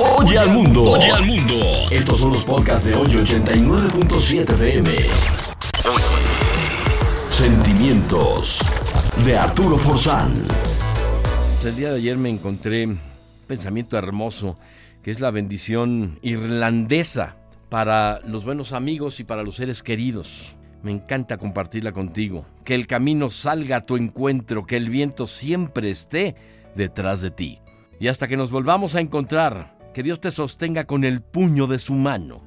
Oye al mundo. Oye al mundo. Estos son los podcasts de hoy 89.7 FM. Sentimientos de Arturo Forzán. El día de ayer me encontré un pensamiento hermoso que es la bendición irlandesa para los buenos amigos y para los seres queridos. Me encanta compartirla contigo. Que el camino salga a tu encuentro, que el viento siempre esté detrás de ti. Y hasta que nos volvamos a encontrar, que Dios te sostenga con el puño de su mano.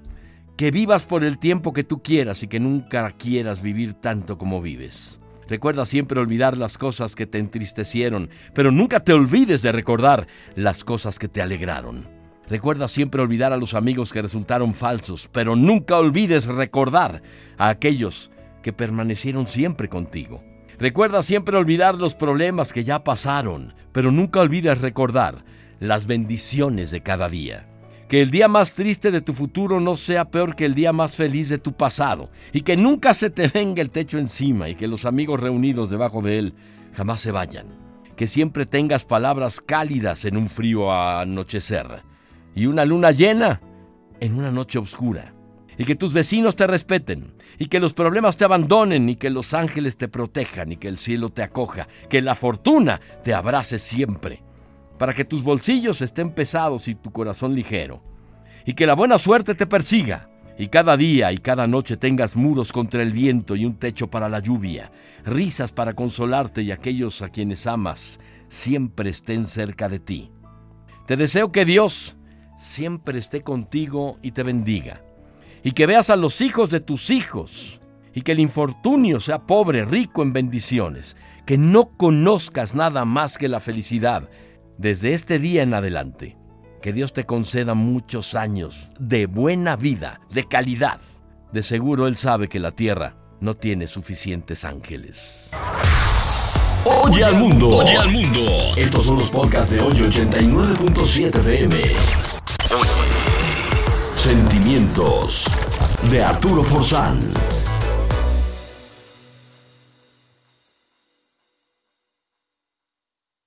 Que vivas por el tiempo que tú quieras y que nunca quieras vivir tanto como vives. Recuerda siempre olvidar las cosas que te entristecieron, pero nunca te olvides de recordar las cosas que te alegraron. Recuerda siempre olvidar a los amigos que resultaron falsos, pero nunca olvides recordar a aquellos que permanecieron siempre contigo. Recuerda siempre olvidar los problemas que ya pasaron, pero nunca olvides recordar las bendiciones de cada día. Que el día más triste de tu futuro no sea peor que el día más feliz de tu pasado, y que nunca se te venga el techo encima y que los amigos reunidos debajo de él jamás se vayan. Que siempre tengas palabras cálidas en un frío anochecer y una luna llena en una noche oscura. Y que tus vecinos te respeten, y que los problemas te abandonen, y que los ángeles te protejan, y que el cielo te acoja, que la fortuna te abrace siempre para que tus bolsillos estén pesados y tu corazón ligero, y que la buena suerte te persiga, y cada día y cada noche tengas muros contra el viento y un techo para la lluvia, risas para consolarte y aquellos a quienes amas siempre estén cerca de ti. Te deseo que Dios siempre esté contigo y te bendiga, y que veas a los hijos de tus hijos, y que el infortunio sea pobre, rico en bendiciones, que no conozcas nada más que la felicidad, desde este día en adelante, que Dios te conceda muchos años de buena vida, de calidad. De seguro Él sabe que la tierra no tiene suficientes ángeles. Oye al mundo. Oye al mundo. Estos son los podcasts de hoy 89.7 FM. Sentimientos de Arturo Forzán.